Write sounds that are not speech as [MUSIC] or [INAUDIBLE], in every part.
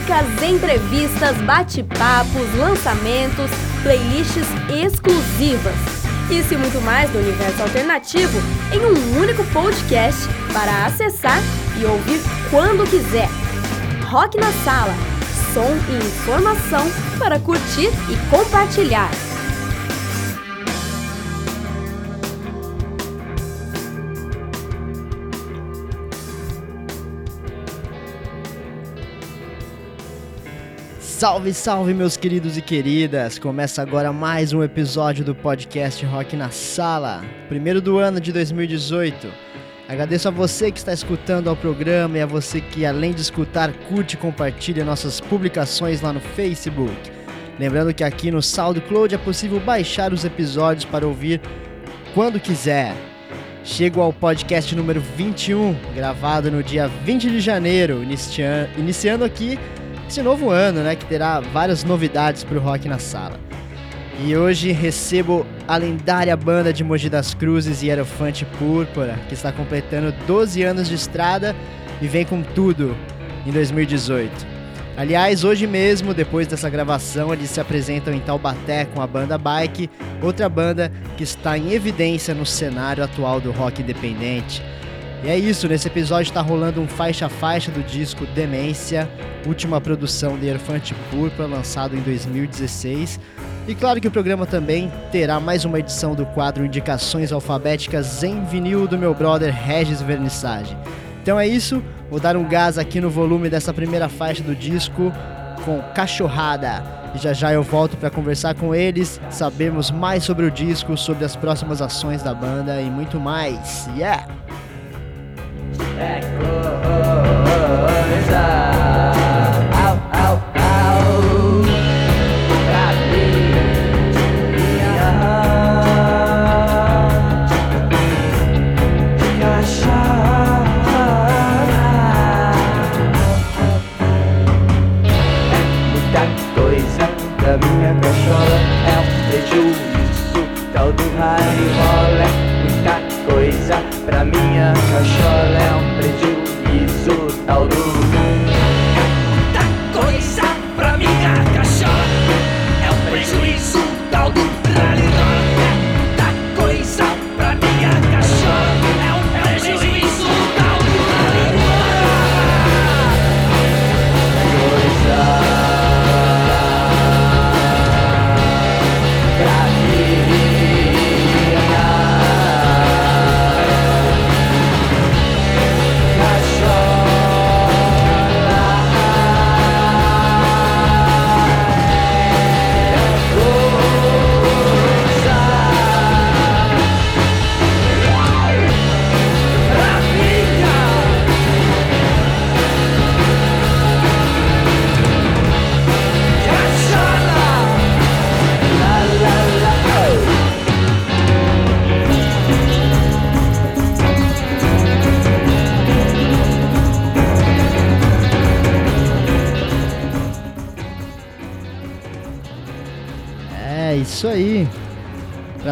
músicas, entrevistas, bate-papos, lançamentos, playlists exclusivas. Isso e muito mais do universo alternativo em um único podcast para acessar e ouvir quando quiser. Rock na Sala som e informação para curtir e compartilhar. Salve, salve, meus queridos e queridas! Começa agora mais um episódio do podcast Rock na Sala, primeiro do ano de 2018. Agradeço a você que está escutando ao programa e a você que, além de escutar, curte e compartilha nossas publicações lá no Facebook. Lembrando que aqui no SoundCloud é possível baixar os episódios para ouvir quando quiser. Chego ao podcast número 21, gravado no dia 20 de janeiro, iniciando aqui esse novo ano, né, que terá várias novidades para o Rock na Sala. E hoje recebo a lendária banda de Mogi das Cruzes e Elefante Púrpura, que está completando 12 anos de estrada e vem com tudo em 2018. Aliás, hoje mesmo, depois dessa gravação, eles se apresentam em Taubaté com a banda Bike, outra banda que está em evidência no cenário atual do rock independente. E é isso, nesse episódio está rolando um faixa a faixa do disco Demência, última produção de Elefante Púrpura, lançado em 2016. E claro que o programa também terá mais uma edição do quadro Indicações Alfabéticas em vinil do meu brother Regis Vernissage. Então é isso, vou dar um gás aqui no volume dessa primeira faixa do disco com Cachorrada. E já já eu volto para conversar com eles, sabermos mais sobre o disco, sobre as próximas ações da banda e muito mais. Yeah! Minha cachola. É um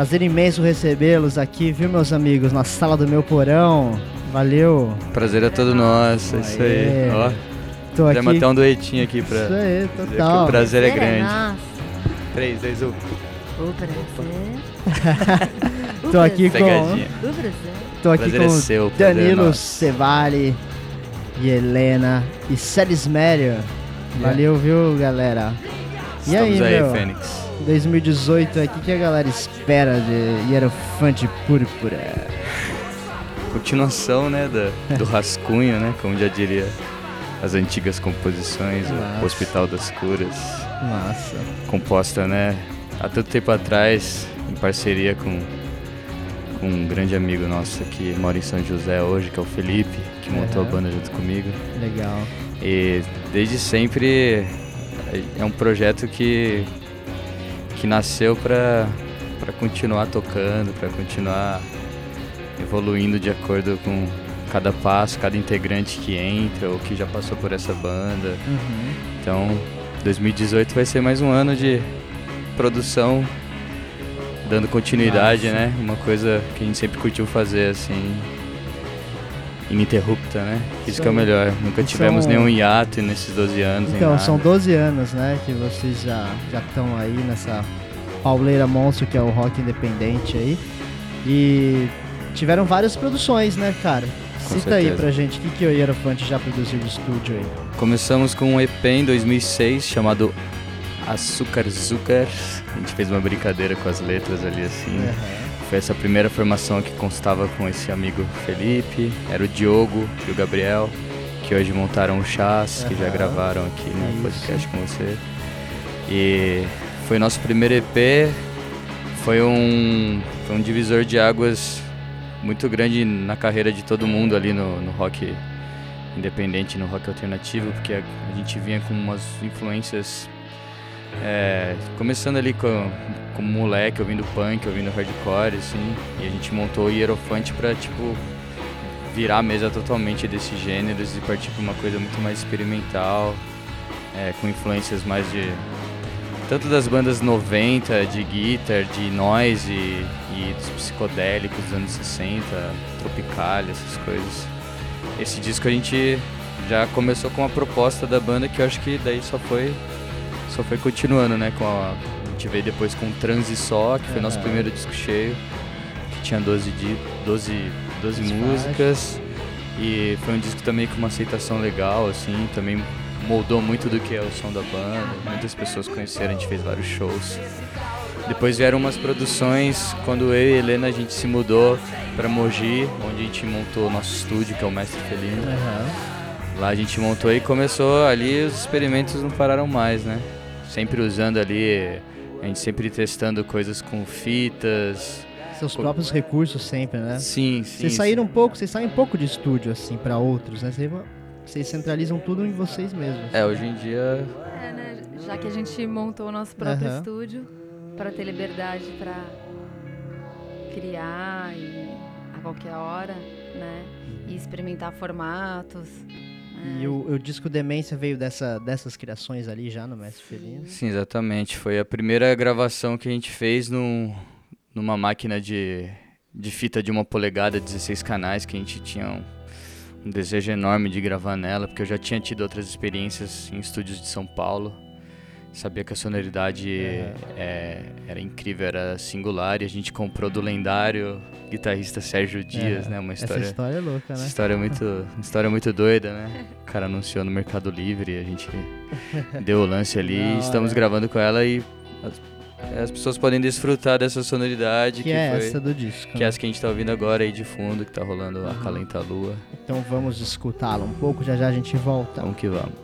Prazer imenso recebê-los aqui, viu, meus amigos, na sala do meu porão. Valeu. Prazer é todo nosso, é isso aí. Ó, Tô aqui. até um duetinho aqui pra. Isso aí, total. o prazer é grande. Nossa. 3, 2, 1. O prazer. Tô aqui com. O prazer. Tô aqui com é seu, Danilo Cevale e Helena e Celis Mério. Valeu, viu, galera? E Estamos aí, aí meu? Fênix. 2018 aqui que a galera espera de Hierofante Púrpura? Continuação, né, da, do [LAUGHS] rascunho, né, como já diria as antigas composições, o Hospital das Curas. Massa. Composta, né, há tanto tempo atrás, em parceria com, com um grande amigo nosso que mora em São José hoje, que é o Felipe, que montou uhum. a banda junto comigo. Legal. E desde sempre é um projeto que que nasceu para continuar tocando, para continuar evoluindo de acordo com cada passo, cada integrante que entra ou que já passou por essa banda. Uhum. Então, 2018 vai ser mais um ano de produção, dando continuidade, Nossa. né? Uma coisa que a gente sempre curtiu fazer, assim. Ininterrupta, né? Isso que é o melhor. Nunca tivemos são- nenhum hiato nesses 12 anos. Então, são 12 anos, né, que vocês já já estão aí nessa pauleira monstro que é o rock independente aí. E tiveram várias produções, né, cara? Com Cita aí pra gente o que, que o Hierofante já produziu de estúdio aí. Começamos com um EP em 2006 chamado Açúcar Zucar. A gente fez uma brincadeira com as letras ali assim. Aham. Foi essa primeira formação que constava com esse amigo Felipe, era o Diogo e o Gabriel, que hoje montaram o Chás, que já gravaram aqui no podcast com você. E foi nosso primeiro EP, foi um, foi um divisor de águas muito grande na carreira de todo mundo ali no, no rock independente, no rock alternativo, porque a, a gente vinha com umas influências é, começando ali com, como moleque, ouvindo punk, ouvindo hardcore, assim, e a gente montou o Hierofante pra, tipo, virar a mesa totalmente desses gêneros e partir pra uma coisa muito mais experimental, é, com influências mais de. tanto das bandas 90, de guitar, de noise e, e dos psicodélicos dos anos 60, tropical, essas coisas. Esse disco a gente já começou com a proposta da banda que eu acho que daí só foi só foi continuando, né? Com a, a gente veio depois com Transi Só, que foi nosso Aham. primeiro disco cheio, que tinha 12, di 12, 12 As músicas. E foi um disco também com uma aceitação legal, assim, também moldou muito do que é o som da banda. Muitas pessoas conheceram, a gente fez vários shows. Depois vieram umas produções, quando eu e Helena a gente se mudou para Mogi, onde a gente montou o nosso estúdio, que é o Mestre Felino. Aham. Lá a gente montou e começou ali, os experimentos não pararam mais, né? Sempre usando ali, a gente sempre testando coisas com fitas. Seus próprios recursos sempre, né? Sim, sim. Vocês saíram um pouco, vocês saem um pouco de estúdio, assim, pra outros, né? Vocês, vocês centralizam tudo em vocês mesmos. É, hoje em dia É, né? Já que a gente montou o nosso próprio Aham. estúdio para ter liberdade para criar e a qualquer hora, né? E experimentar formatos. E o, o disco Demência veio dessa, dessas criações ali já no Mestre Felino. Sim, exatamente. Foi a primeira gravação que a gente fez num, numa máquina de, de fita de uma polegada, 16 canais, que a gente tinha um, um desejo enorme de gravar nela, porque eu já tinha tido outras experiências em estúdios de São Paulo. Sabia que a sonoridade é, era incrível, era singular, e a gente comprou do lendário guitarrista Sérgio Dias, É, né? Uma Essa história. história é louca, né? história é muito, uma história muito doida, né? O cara anunciou no Mercado Livre, a gente [LAUGHS] deu o lance ali, hora. estamos gravando com ela e as, as pessoas podem desfrutar dessa sonoridade Que, que, é foi, essa do disco. que é né? essa que a gente tá ouvindo agora aí de fundo, que tá rolando a Calenta Lua. Então vamos escutá-la um pouco, já já a gente volta. Vamos que vamos.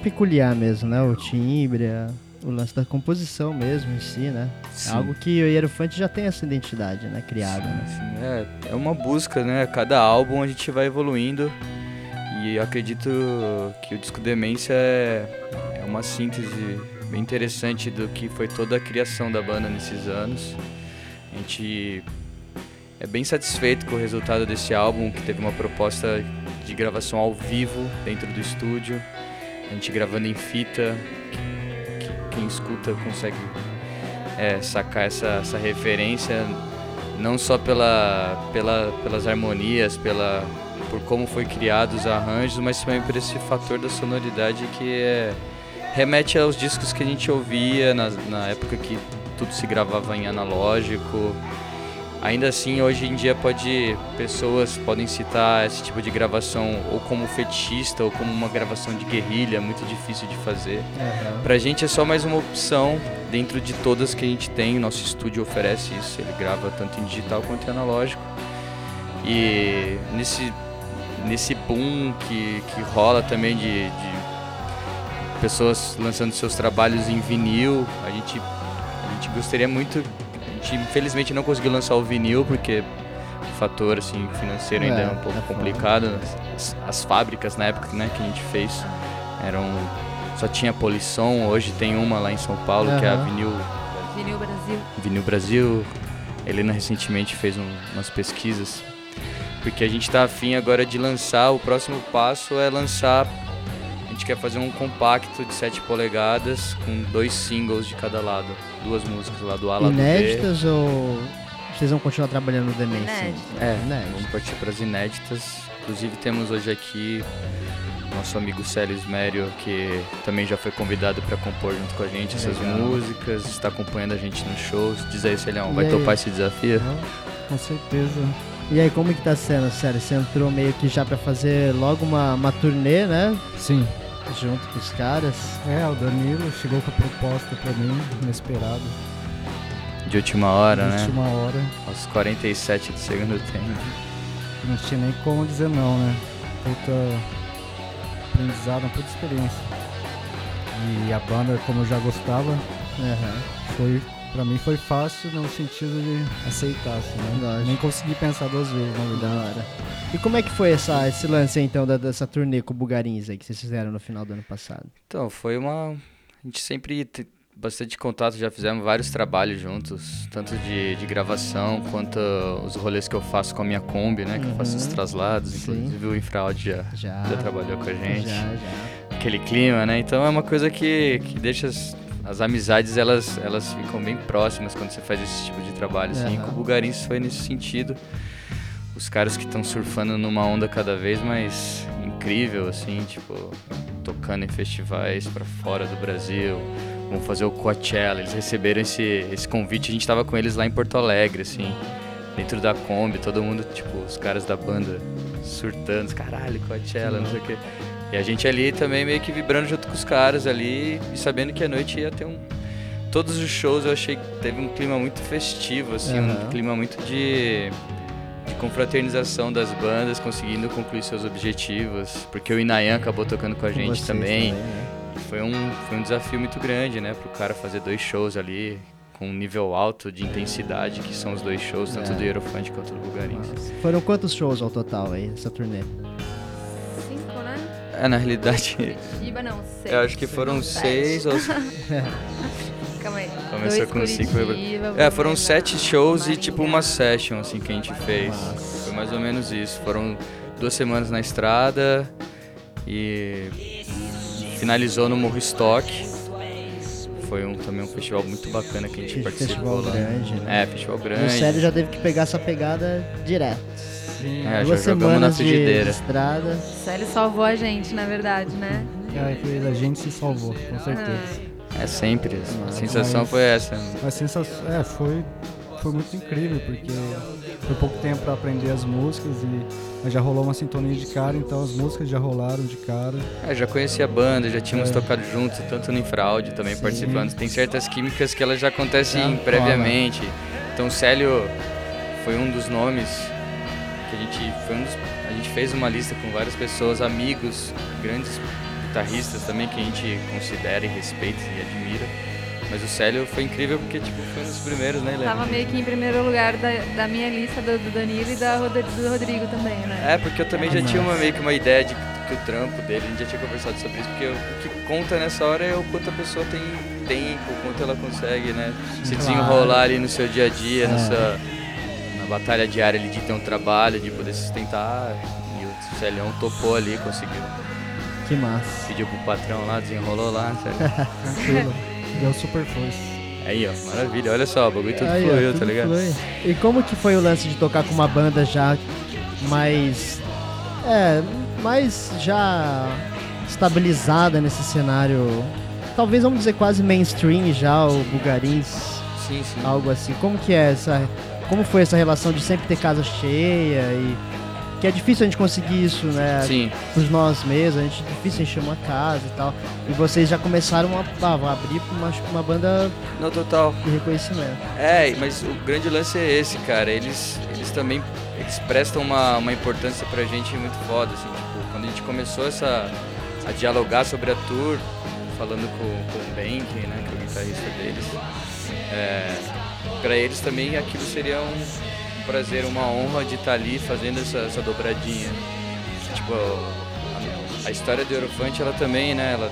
Peculiar mesmo, né? O timbre, o lance da composição mesmo em si, né? É Sim. algo que o Hierofante já tem essa identidade, né? Criada, né? Sim, é, é uma busca, né? Cada álbum a gente vai evoluindo e eu acredito que o disco Demência é, é uma síntese bem interessante do que foi toda a criação da banda nesses anos. A gente é bem satisfeito com o resultado desse álbum, que teve uma proposta de gravação ao vivo dentro do estúdio, a gente gravando em fita, que- que quem escuta consegue é, sacar essa, essa referência não só pela, pela, pelas harmonias, pela, por como foi criado os arranjos, mas também por esse fator da sonoridade que é, remete aos discos que a gente ouvia na, na época que tudo se gravava em analógico. Ainda assim, hoje em dia pode pessoas podem citar esse tipo de gravação ou como fetichista ou como uma gravação de guerrilha, muito difícil de fazer. Pra gente é só mais uma opção dentro de todas que a gente tem. O nosso estúdio oferece isso, ele grava tanto em digital quanto em analógico. E nesse, nesse boom que, que rola também de, de pessoas lançando seus trabalhos em vinil, a gente, a gente gostaria muito. A gente infelizmente não conseguiu lançar o vinil porque o fator assim, financeiro ainda é, É, um pouco é complicado. As, as fábricas na época né, que a gente fez eram só tinha Polisson, hoje tem uma lá em São Paulo, que é a. Vinil, Vinil Brasil. Vinil Brasil. Helena recentemente fez um- umas pesquisas. Porque a gente está afim agora de lançar, o próximo passo é lançar. A gente quer fazer um compacto de 7 polegadas com dois singles de cada lado. Duas músicas lá do A, B. Inéditas ou vocês vão continuar trabalhando no Demência? Inéditas. É, Inéditas. vamos partir para as inéditas. Inclusive temos hoje aqui nosso amigo Célio Ismério, que também já foi convidado para compor junto com a gente essas Legal. músicas, está acompanhando a gente nos shows. Diz aí, Celião, vai aí? topar esse desafio? Com certeza. E aí, como que tá sendo, sério? Você entrou meio que já pra fazer logo uma, uma turnê, né? Sim. Junto com os caras. É, o Danilo chegou com a proposta pra mim, inesperado. De última hora, na né? última hora. Aos 47 do segundo tempo. Não tinha nem como dizer não, né? Puta aprendizado, uma puta experiência. E a banda, como eu já gostava, Aham. foi pra mim foi fácil no sentido de aceitar, assim, né? Lógico. Nem consegui pensar duas vezes, na Da verdade. hora. E como é que foi essa, esse lance aí, então, da- dessa turnê com o Bugarins aí que vocês fizeram no final do ano passado? Então, foi uma. A gente sempre tem bastante contato, já fizemos vários trabalhos juntos, tanto de, de gravação quanto os rolês que eu faço com a minha Kombi, né? Que eu faço os Uhum. traslados, Sim. inclusive o Infraud já, Já. já trabalhou com a gente. Já, já. aquele clima, né? Então é uma coisa que, que deixa as, amizades, elas, elas ficam bem próximas quando você faz esse tipo de trabalho, assim. Aham. Com o Bugarins foi nesse sentido. Os caras que estão surfando numa onda cada vez mais incrível, assim, tipo, tocando em festivais pra fora do Brasil. Vão fazer o Coachella, eles receberam esse, esse convite, a gente tava com eles lá em Porto Alegre, assim, dentro da Kombi, todo mundo, tipo, os caras da banda surtando, caralho, Coachella, não sei o quê. E a gente ali também meio que vibrando junto com os caras ali e sabendo que a noite ia ter um. Todos os shows eu achei que teve um clima muito festivo, assim, Aham. um clima muito de, de confraternização das bandas, conseguindo concluir seus objetivos. Porque o Inayan acabou tocando com a gente vocês também. né? Foi um, foi um desafio muito grande, né? Pro cara fazer dois shows ali com um nível alto de intensidade, que são os dois shows, tanto É. do Eurofante quanto do Bulgarins. Foram quantos shows ao total aí, essa turnê? É, na realidade, Curitiba, não, seis. eu acho que foram Sete. seis ou [LAUGHS] Calma aí. Começou Dois com cinco. Curitiba, É, foram sete shows e Maringá. tipo uma session assim que a gente fez. Nossa. Foi mais ou menos isso. Foram duas semanas na estrada e finalizou no Morro Stock. Foi um, também um festival muito bacana que a gente participou Festival lá. grande, né? É, festival O grande. Célio já teve que pegar essa pegada direto. Sim. É, já Duas jogamos na semanas de, de frigideira. estrada. Célio salvou a gente, na verdade, né? É, a gente se salvou, com certeza. É sempre. A sensação mas- foi essa. A sensação, é, foi, foi muito incrível, porque foi pouco tempo para aprender as músicas e já rolou uma sintonia de cara, então as músicas já rolaram de cara. É, já conhecia a banda, já tínhamos É. tocado juntos, tanto no Infraude também Sim. participando. Tem certas químicas que elas já acontecem previamente. Então o Célio foi um dos nomes que a gente foi um dos, a gente fez uma lista com várias pessoas, amigos, grandes guitarristas também que a gente considera e respeita e admira. Mas o Célio foi incrível porque tipo, foi um dos primeiros, né, Helena? Tava meio que em primeiro lugar da, da minha lista do, do Danilo e da, do Rodrigo também, né? É, porque eu também já tinha uma, meio que uma ideia de que o trampo dele, a gente já tinha conversado sobre isso, porque o que conta nessa hora é o quanto a pessoa tem tempo, o quanto ela consegue, né, se Claro. desenrolar ali no seu dia a dia, É. batalha diária ali de ter um trabalho, de poder sustentar. E o Celião topou ali, conseguiu. Que massa. Pediu pro patrão lá, desenrolou lá. [LAUGHS] Tranquilo. Deu super força. Aí, ó, maravilha. Olha só, o bagulho tudo Aí, ó, fluiu, tudo tá ligado? flui. E como que foi o lance de tocar com uma banda já mais. É, mais já estabilizada nesse cenário? Talvez vamos dizer quase mainstream já, o Bugarins, Sim, sim. algo assim. Como que é essa. Como foi essa relação de sempre ter casa cheia e. Que é difícil a gente conseguir isso, né? Sim, Por nós mesmos, a gente é difícil encher uma casa e tal. E vocês já começaram a, a abrir pra uma, uma banda no total. de reconhecimento. É, mas o grande lance é esse, cara. Eles, eles também eles prestam uma, uma importância pra gente muito foda, assim, tipo, quando a gente começou essa, a dialogar sobre a tour, falando com, com o Bank, né, que é o guitarrista deles, é, pra eles também aquilo seria um, prazer, uma honra de estar ali fazendo essa, essa dobradinha. Tipo, a, a história do Eurofante, ela também, né, ela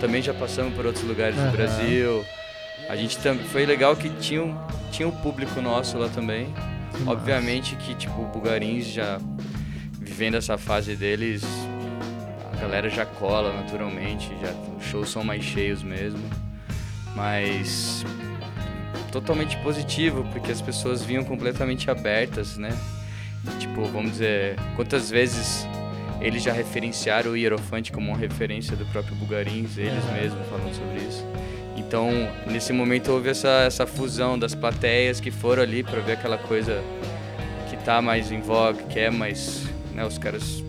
também já passamos por outros lugares Aham. do Brasil. A gente também foi legal que tinha um, tinha um público nosso lá também. Que Obviamente que tipo o Bugarins já vivendo essa fase deles, a galera já cola naturalmente, já os shows são mais cheios mesmo. Mas totalmente positivo, porque as pessoas vinham completamente abertas, né? Tipo, vamos dizer, quantas vezes eles já referenciaram o Hierofante como uma referência do próprio Bugarins, eles mesmos falando sobre isso. Então, nesse momento houve essa, essa fusão das plateias que foram ali para ver aquela coisa que tá mais em vogue, que é mais, né, os caras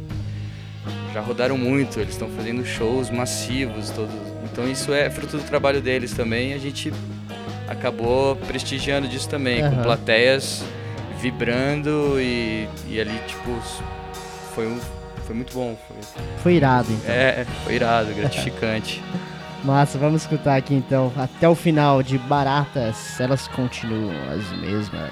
já rodaram muito, eles estão fazendo shows massivos, todos. Então isso é fruto do trabalho deles também, e a gente acabou prestigiando disso também, Aham. com plateias vibrando e, e ali tipo foi um, foi muito bom, foi, Foi irado, então. é, foi irado, gratificante. [LAUGHS] Massa, vamos escutar aqui então. Até o final de Baratas, elas continuam as mesmas.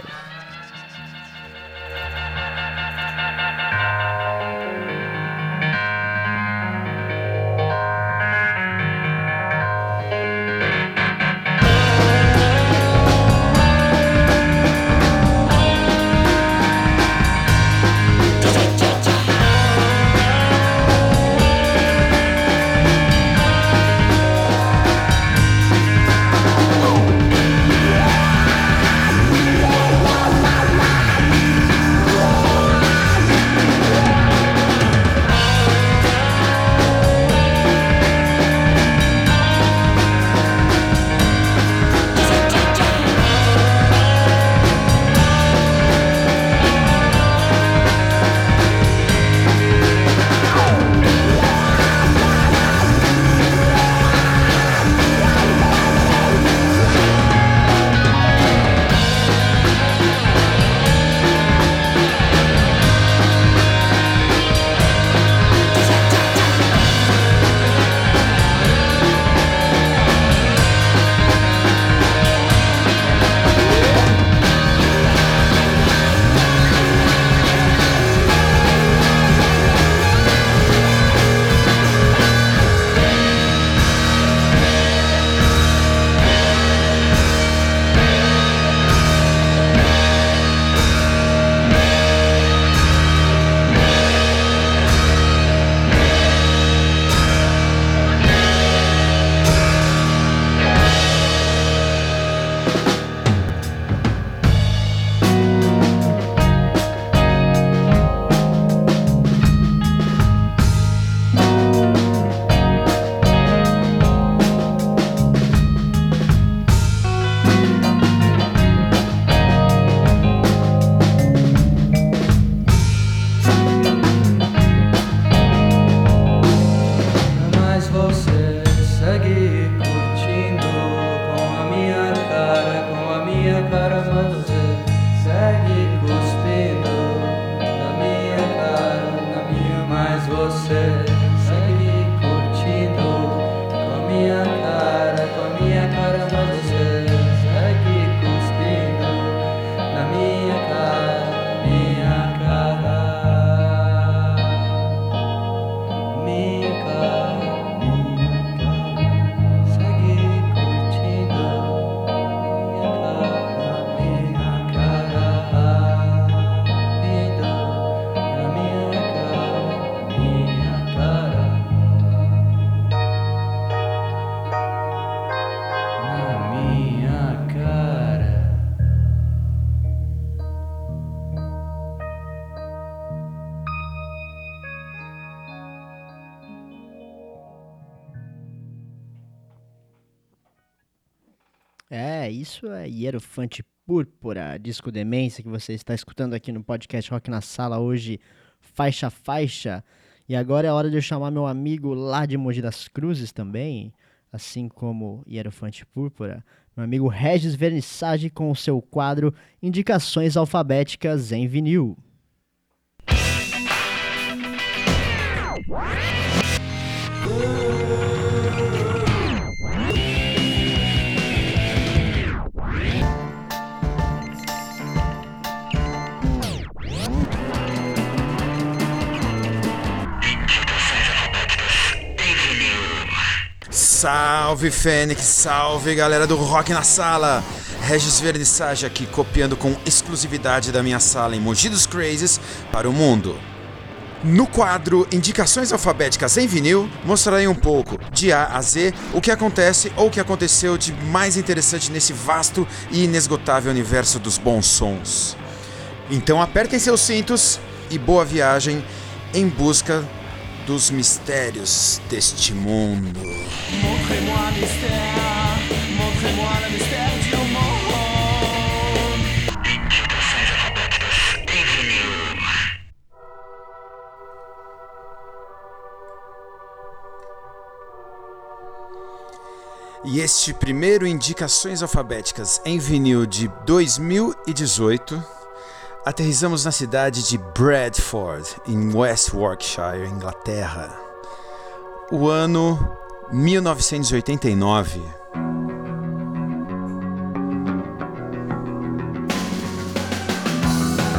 Hierofante Púrpura, disco Demência, que você está escutando aqui no podcast Rock na Sala hoje, faixa faixa. E agora é hora de eu chamar meu amigo lá de Mogi das Cruzes também, assim como Hierofante Púrpura, meu amigo Regis Vernissage com o seu quadro Indicações Alfabéticas em Vinil. Salve Fênix, salve galera do Rock na Sala! Regis Vernissage aqui copiando com exclusividade da minha sala em Mogi dos Crazes para o mundo. No quadro Indicações Alfabéticas em Vinil, mostrarei um pouco, de A a Z, o que acontece ou o que aconteceu de mais interessante nesse vasto e inesgotável universo dos bons sons. Então apertem seus cintos e boa viagem em busca dos mistérios deste mundo. E este primeiro Indicações Alfabéticas em vinil de 2018, aterrizamos na cidade de Bradford, em West Yorkshire, Inglaterra. O ano 1989.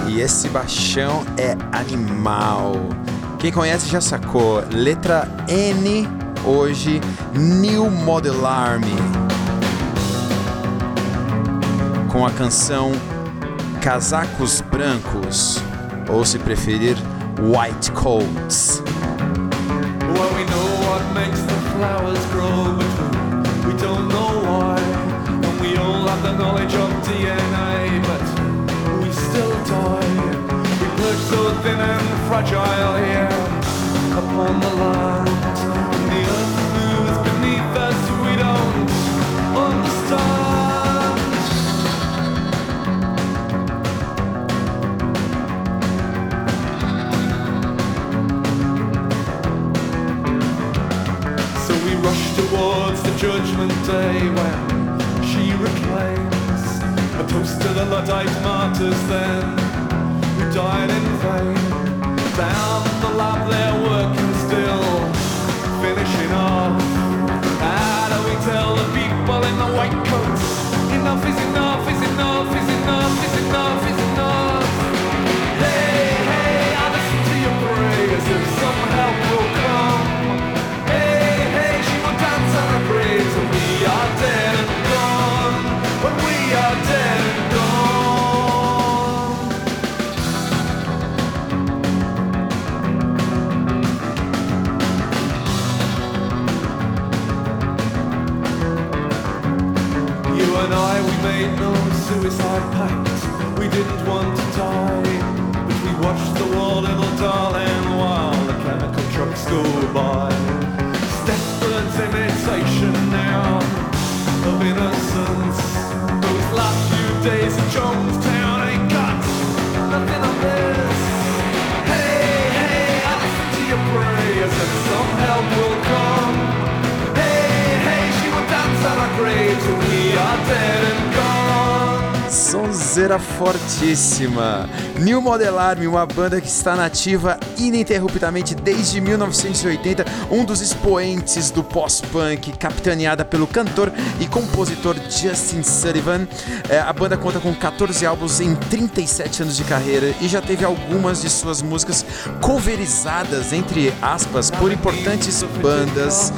E esse baixão é animal. Quem conhece já sacou. Letra N hoje, New Model Army. Com a canção Casacos Brancos, ou se preferir, White Coats. Fragile here upon the land. And the earth moves beneath us, we don't understand. Judgment day when she reclaims a toast to the Luddite martyrs then who died in vain. Down the lab they're working still, finishing off. How do we tell the people in the white coats? Enough is enough, is enough, is enough, is enough, is enough. Sonzeira fortíssima. New Model Army, uma banda que está nativa ininterruptamente desde 1980, um dos expoentes do pós-punk, capitaneada pelo cantor e compositor Justin Sullivan. É, a banda conta com 14 álbuns em 37 anos de carreira e já teve algumas de suas músicas coverizadas, entre aspas, por importantes bandas,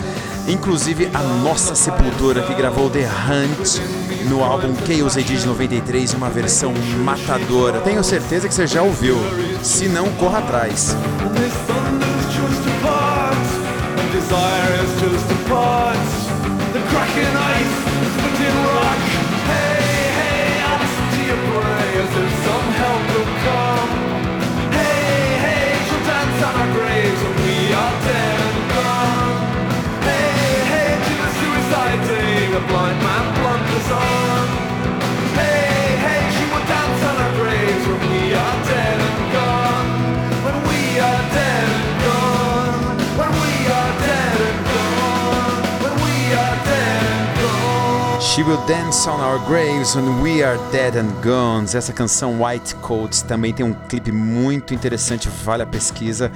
inclusive a Nossa Sepultura, que gravou The Hunt no álbum Chaos AD de 93, uma versão matadora. Tenho certeza que você já ouviu. Se não, corra atrás. Desire ice, Will Dance on Our Graves When We Are Dead and Gone. Essa canção White Coats também tem um clipe muito interessante, vale a pesquisa.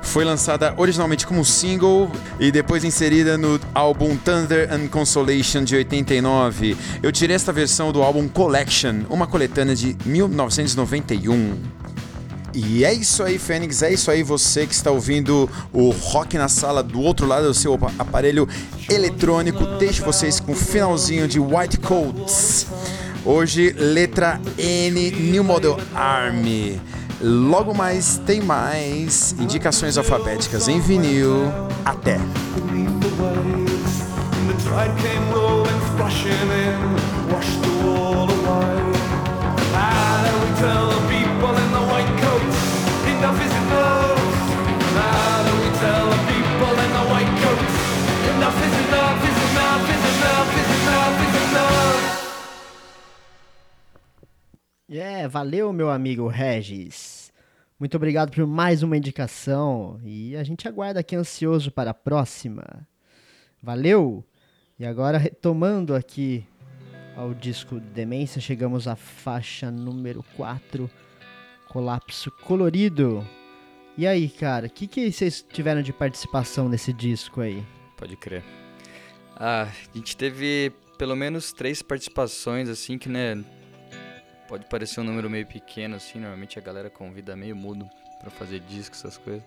Foi lançada originalmente como single e depois inserida no álbum Thunder and Consolation de 89. Eu tirei esta versão do álbum Collection, uma coletânea de 1991. E é isso aí, Fênix, é isso aí você que está ouvindo o Rock na Sala do outro lado do seu aparelho eletrônico. Deixe vocês com o finalzinho de White Coats. Hoje, letra N, New Model Army. Logo mais tem mais indicações alfabéticas em vinil. Até! tide É, valeu, meu amigo Regis. Muito obrigado por mais uma indicação e a gente aguarda aqui ansioso para a próxima. Valeu! E agora, retomando aqui ao disco Demência, chegamos à faixa número 4, Colapso Colorido. E aí, cara, o que, que vocês tiveram de participação nesse disco aí? Pode crer. Ah, a gente teve pelo menos três participações, assim, que, né, pode parecer um número meio pequeno, assim, normalmente a galera convida meio mudo pra fazer disco, essas coisas.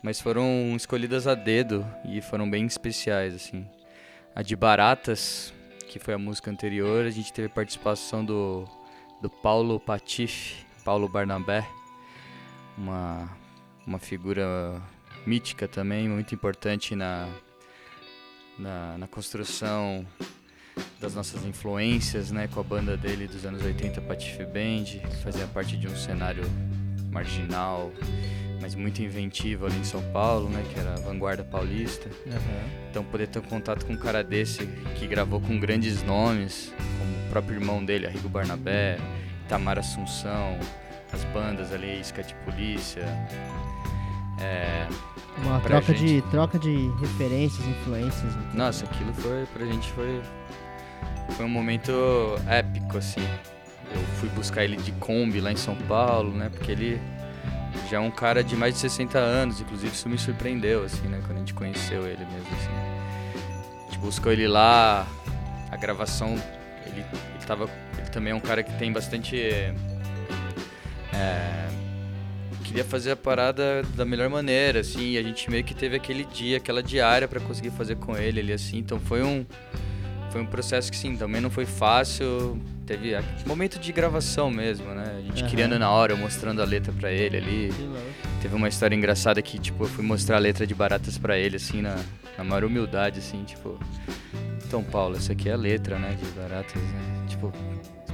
Mas foram escolhidas a dedo e foram bem especiais, assim. A de Baratas, que foi a música anterior, a gente teve participação do, do Paulo Patife, Paulo Barnabé, uma, uma figura mítica também, muito importante na, na, na construção das nossas influências, né, com a banda dele dos anos 80, Patife Band, que fazia parte de um cenário marginal, mas muito inventivo ali em São Paulo, né, que era a vanguarda paulista. Então poder ter um contato com um cara desse que gravou com grandes nomes, como o próprio irmão dele, Arrigo Barnabé, Tamara Assunção, as bandas ali, Isca de Polícia. É, Uma troca gente. de, troca de referências, influências. então. Nossa, aquilo foi pra gente foi foi um momento épico assim. Eu fui buscar ele de Kombi lá em São Paulo, né? Porque ele já é um cara de mais de 60 anos, inclusive isso me surpreendeu assim, né, quando a gente conheceu ele mesmo assim. A gente buscou ele lá, a gravação, ele, ele tava ele também é um cara que tem bastante é, queria fazer a parada da melhor maneira, assim, e a gente meio que teve aquele dia, aquela diária pra conseguir fazer com ele, ele assim, então foi um foi um processo que sim, também não foi fácil, teve momento de gravação mesmo, né? A gente Aham. criando na hora, eu mostrando a letra pra ele ali. Teve uma história engraçada que, tipo, eu fui mostrar a letra de Baratas pra ele, assim, na, na maior humildade, assim, tipo... Então, Paulo, essa aqui é a letra, né, de Baratas, né? Tipo,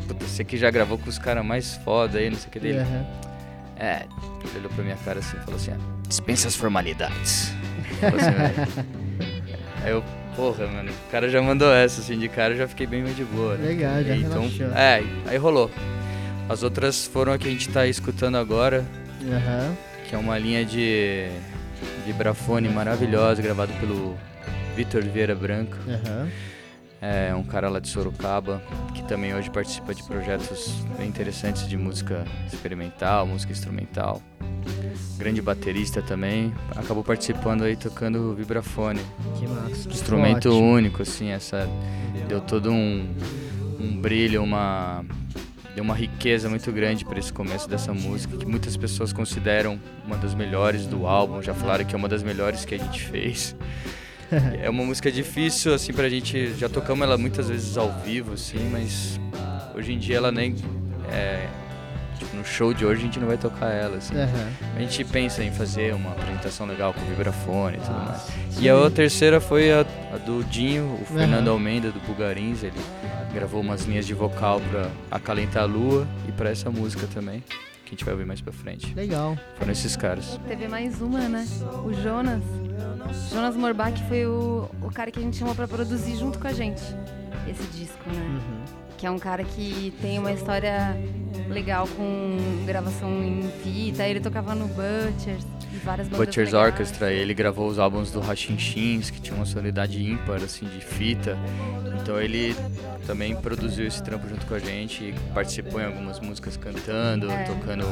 puta, você que já gravou com os caras mais foda aí, não sei o que dele. Aham. É, ele olhou pra minha cara assim e falou assim, ah, dispensa as formalidades. Falou assim, "Velho." [LAUGHS] Aí eu, porra, mano, o cara já mandou essa, assim, de cara eu já fiquei bem mais de boa. né? Legal, já então, relaxou. É, aí rolou. As outras foram a que a gente tá escutando agora, Aham. que é uma linha de vibrafone maravilhosa, gravado pelo Vitor Vieira Branco. Aham. É um cara lá de Sorocaba, que também hoje participa de projetos bem interessantes de música experimental, música instrumental. Grande baterista também, acabou participando aí tocando vibrafone. Que massa. Instrumento ótimo. único, assim, essa deu todo um, um brilho, uma deu uma riqueza muito grande para esse começo dessa música, que muitas pessoas consideram uma das melhores do álbum, já falaram que é uma das melhores que a gente fez. [LAUGHS] É uma música difícil, assim, pra gente. Já tocamos ela muitas vezes ao vivo, assim, mas hoje em dia ela nem. É, tipo, no show de hoje a gente não vai tocar ela, assim. Aham. A gente pensa em fazer uma apresentação legal com vibrafone e tudo mais. E a outra terceira foi a, a do Dinho, o Fernando Almeida, do Bugarins. Ele gravou umas linhas de vocal pra Acalentar a Lua e pra essa música também, que a gente vai ouvir mais pra frente. Legal. Foram esses caras. Teve mais uma, né? O Jonas. Jonas Morbach foi o, o cara que a gente chamou pra produzir junto com a gente esse disco, né? Uhum. Que é um cara que tem uma história legal com gravação em fita. Ele tocava no Butchers e várias bandas Butcher's legais. Orchestra, ele gravou os álbuns do Rachinchins, que tinha uma sonoridade ímpar, assim, de fita. Então ele também produziu esse trampo junto com a gente, e participou em algumas músicas cantando, É. tocando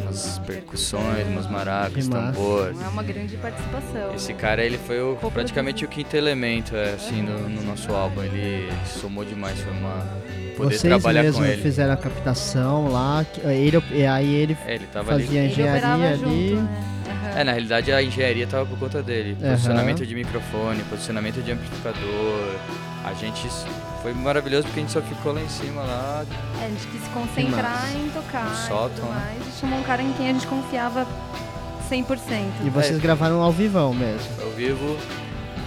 umas percussões, umas maracas, Que massa. tambor. É uma grande participação. Esse cara, ele foi o, praticamente o quinto elemento, é, assim, no, no nosso álbum. Ele somou demais, foi uma... Poder Vocês trabalhar mesmo com ele. fizeram a captação lá, que- ele, e aí ele É, ele tava ali fazia Ele engenharia junto, ali. né? Aham. É, na realidade a engenharia tava por conta dele. Posicionamento de microfone, posicionamento de amplificador. A gente foi maravilhoso porque a gente só ficou lá em cima lá. É, a gente quis se concentrar em tocar No e sótão, né? mais. E chamou um cara em quem a gente confiava 100%. E vocês É. gravaram ao vivão mesmo. Ao vivo.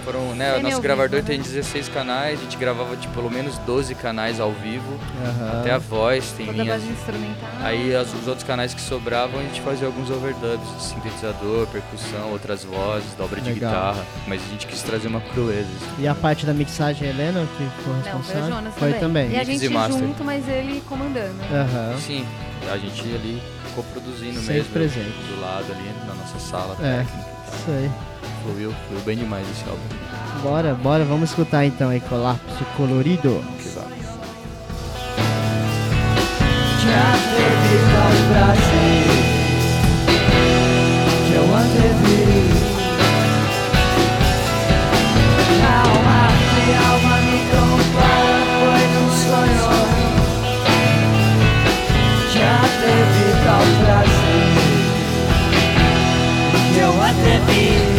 Foram, né, nosso gravador vivo, tem né? 16 canais, a gente gravava tipo, pelo menos 12 canais ao vivo. Aham. Até a voz, tem Toda linhas. base instrumental. Aí as- os outros canais que sobravam a gente fazia alguns overdubs, de sintetizador, percussão, outras vozes, dobra de Legal. guitarra. Mas a gente quis trazer uma crueza. assim. E a parte da mixagem, Helena, que foi Não, foi responsável? o Jonas Foi também. E a Mix e gente master. junto, mas ele comandando. Aham. Sim, a gente ali coproduzindo Sempre mesmo. presente. Do lado ali, na nossa sala É. técnica. Isso aí. Fluiu, fluiu bem demais esse álbum. Bora, bora, vamos escutar então aí Colapso Colorido. Que tal prazer que eu antevi. Alma e alma me compara, foi num sonho. Que eu antevi.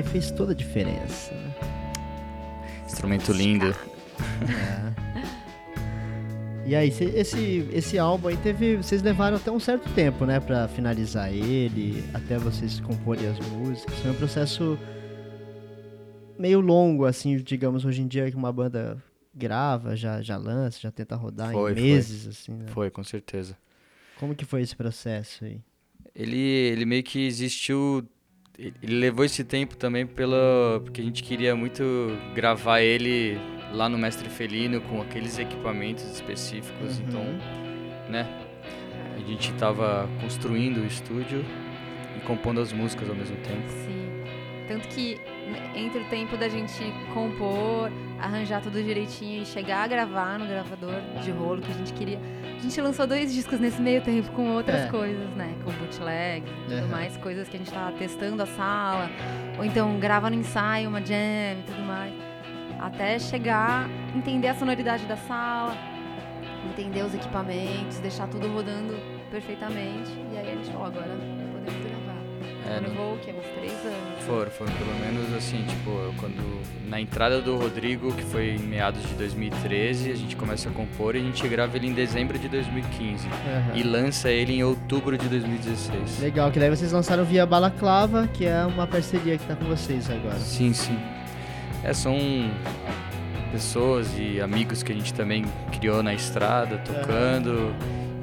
Vibrafone fez toda a diferença. né? Instrumento lindo. E aí, esse, esse álbum aí teve. Vocês levaram até um certo tempo, né, pra finalizar ele, até vocês comporem as músicas. Foi um processo meio longo, assim, digamos, hoje em dia que uma banda grava, já, já lança, já tenta rodar Foi, em foi. meses, assim, né? Foi, com certeza. Como que foi esse processo aí? Ele, ele meio que existiu. Ele levou esse tempo também pela, porque a gente queria muito gravar ele lá no Mestre Felino com aqueles equipamentos específicos. Uhum. Então, né? A gente tava construindo o estúdio e compondo as músicas ao mesmo tempo. Sim. Tanto que né, entre o tempo da gente compor, arranjar tudo direitinho e chegar a gravar no gravador de rolo que a gente queria. A gente lançou dois discos nesse meio tempo com outras É. coisas, né? Com bootleg tudo mais, coisas que a gente tava testando a sala. Ou então grava no ensaio uma jam e tudo mais. Até chegar, entender a sonoridade da sala, entender os equipamentos, deixar tudo rodando perfeitamente. E aí a gente falou, agora. É, no- Levou o quê? Uns três anos. Foram, foram pelo menos assim, tipo, quando. Na entrada do Rodrigo, que foi em meados de 2013, a gente começa a compor e a gente grava ele em dezembro de 2015. Aham. E lança ele em outubro de 2016. Legal, que daí vocês lançaram via Balaclava, que é uma parceria que tá com vocês agora. Sim, sim. É, são pessoas e amigos que a gente também criou na estrada, tocando,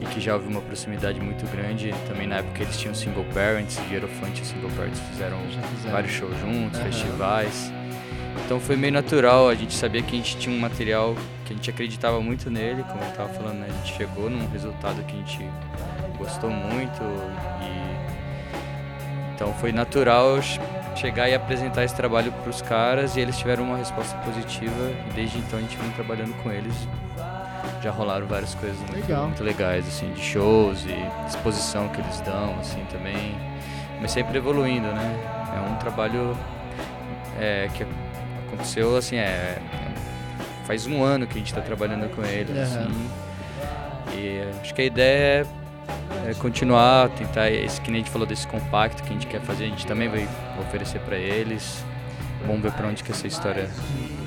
e que já houve uma proximidade muito grande. Também na época eles tinham Single Parents, e Hierofante e Single Parents fizeram fizeram. vários shows juntos, Aham. festivais. Então foi meio natural, a gente sabia que a gente tinha um material que a gente acreditava muito nele, como eu tava falando, né? a gente chegou num resultado que a gente gostou muito e então foi natural che- chegar e apresentar esse trabalho para os caras e eles tiveram uma resposta positiva e desde então a gente vem trabalhando com eles. Já rolaram várias coisas muito, Legal. muito legais, assim, de shows e exposição que eles dão, assim, também. Mas sempre evoluindo, né? É um trabalho é, que aconteceu, assim, é, faz um ano que a gente está trabalhando com eles, Aham. assim. E acho que a ideia é, é continuar, tentar, esse que nem a gente falou desse compacto que a gente quer fazer, a gente também vai oferecer para eles. Vamos ver para onde que essa história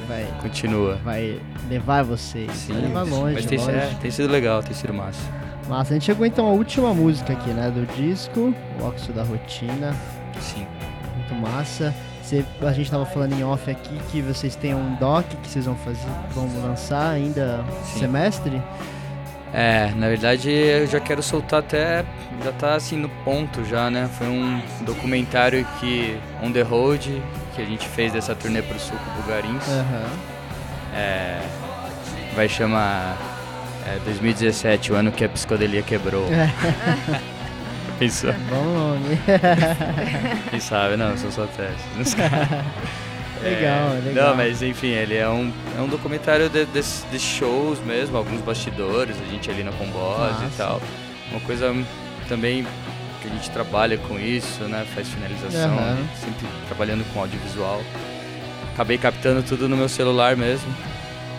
Vai, continua. vai levar vocês, vai levar longe, mas tem, longe. é, tem sido legal, tem sido massa. Massa, a gente chegou então à última música aqui, né, do disco, o Óxido da Rotina, Sim. muito massa. Cê- a gente tava falando em off aqui que vocês têm um doc que vocês vão fazer, vão lançar ainda Sim. semestre. É, na verdade eu já quero soltar até. Já tá assim no ponto já, né? Foi um documentário que. On the Road, que a gente fez dessa turnê pro sul com o Bugarins. Aham. É, vai chamar é, 2017, o ano que a psicodelia quebrou. [LAUGHS] Pensou? Bom nome. Quem sabe? Não, são só testes. [LAUGHS] Legal, É, legal. Não, mas enfim, ele é um, é um documentário de, desses desses shows mesmo, alguns bastidores, a gente ali na Combose Massa. e tal. Uma coisa também que a gente trabalha com isso, né? Faz finalização, Aham. sempre trabalhando com audiovisual. Acabei captando tudo no meu celular mesmo.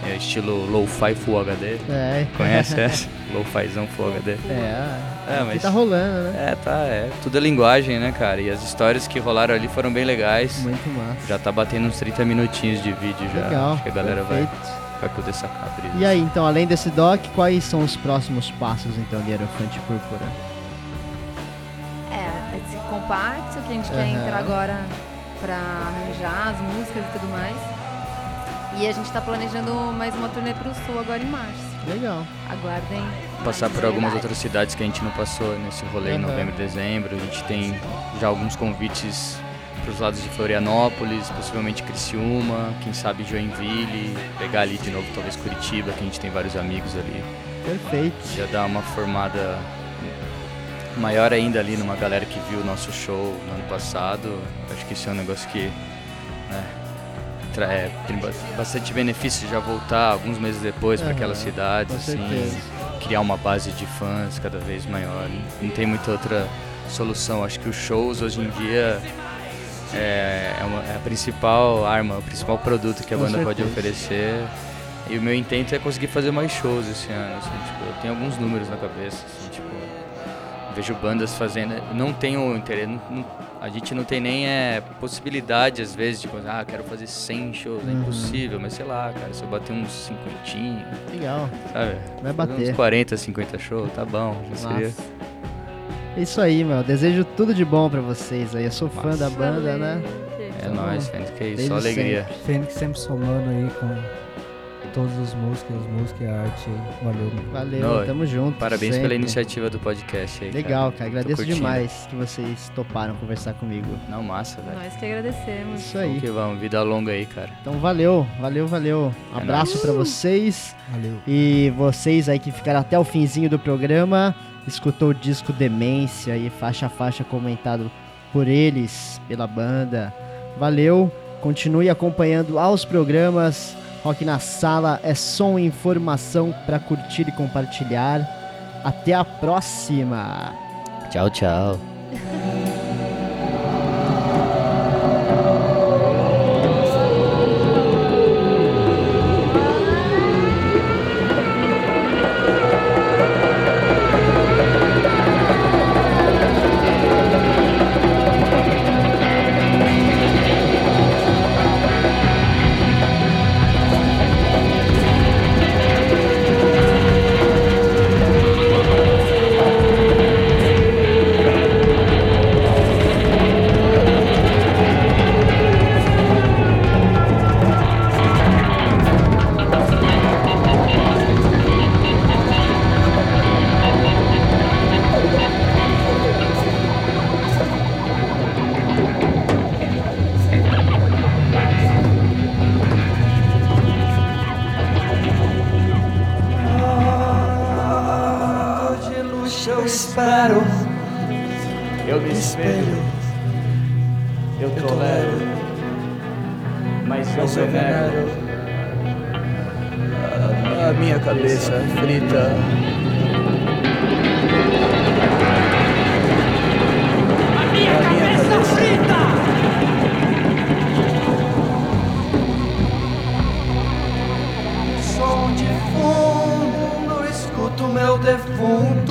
É estilo Lo-Fi Full HD. É. Conhece [LAUGHS] essa? Lo-Fizão Full HD. É, É, aqui mas- tá rolando, né? É, tá, é. Tudo é linguagem, né, cara? E as histórias que rolaram ali foram bem legais. Muito massa. Já tá batendo uns 30 minutinhos de vídeo já. Legal. Acho que a galera vai, perfeito. vai poder sacar a brisa. E aí, então, além desse doc, quais são os próximos passos, então, de Hierofante Púrpura? Compacto que a gente quer Aham. entrar agora pra arranjar as músicas e tudo mais. E a gente tá planejando mais uma turnê pro sul agora em março. Legal. Aguardem. Passar por algumas outras cidades que a gente não passou nesse rolê em Aham. novembro e dezembro. A gente tem já alguns convites pros lados de Florianópolis, possivelmente Criciúma, quem sabe Joinville, pegar ali de novo talvez Curitiba, que a gente tem vários amigos ali. Perfeito. Já dar uma formada maior ainda ali numa galera que viu o nosso show no ano passado. Acho que isso é um negócio que né, tra- é, tem ba- bastante benefício já voltar alguns meses depois para aquelas cidades, assim, criar uma base de fãs cada vez maior. Não tem muita outra solução. Acho que os shows hoje em dia é, é uma- é a principal arma, o principal produto que a Com banda pode certeza. oferecer. E o meu intento é conseguir fazer mais shows esse ano. Assim, tipo, eu tenho alguns números na cabeça, assim, tipo, vejo bandas fazendo. Não tenho interesse. não- não- a gente não tem nem é, possibilidade, às vezes, tipo, ah, quero fazer 100 shows. É Uhum. impossível, mas sei lá, cara, se eu bater uns 50, Legal. sabe? Vai Fazer bater. Uns 40, 50 shows, tá bom. Já seria. Massa. É isso aí, meu. Desejo tudo de bom pra vocês aí. Eu sou fã da banda, né? É nóis, Fênix, que isso, Desde só alegria. Fênix sempre somando aí com todos os músicos, música e arte aí. Valeu. Valeu, Não, tamo junto. Parabéns sempre. pela iniciativa do podcast aí. Legal, cara. Tô Agradeço demais que vocês toparam conversar comigo. Não, massa, velho. Nós que agradecemos. Isso Vamos aí. que vamos, vida longa aí, cara. Então valeu, valeu, valeu. Um É abraço pra vocês. Valeu. E vocês aí que ficaram até o finzinho do programa, escutou o disco Demência aí, faixa a faixa comentado por eles, pela banda. Valeu, continue acompanhando aos programas. Rock na Sala é som e informação para curtir e compartilhar. Até a próxima! Tchau, tchau. Eu me espelho, eu tolero, mas eu venero. A, a minha cabeça frita. A minha cabeça frita! Som de fundo, escuto meu defunto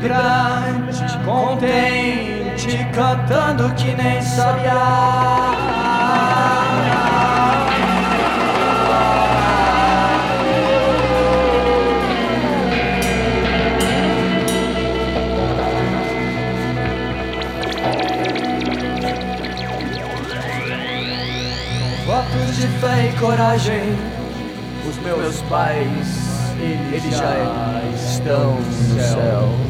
Vibrante, contente, cantando que nem sabiá Votos de fé e coragem Os meus pais, eles já estão no céu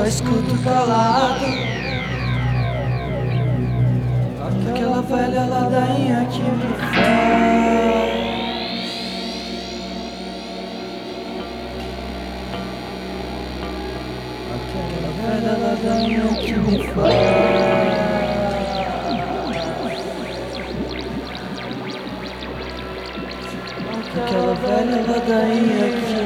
Só escuto calado. Aquela velha ladainha que me faz. Aquela velha ladainha que me faz. Aquela velha ladainha que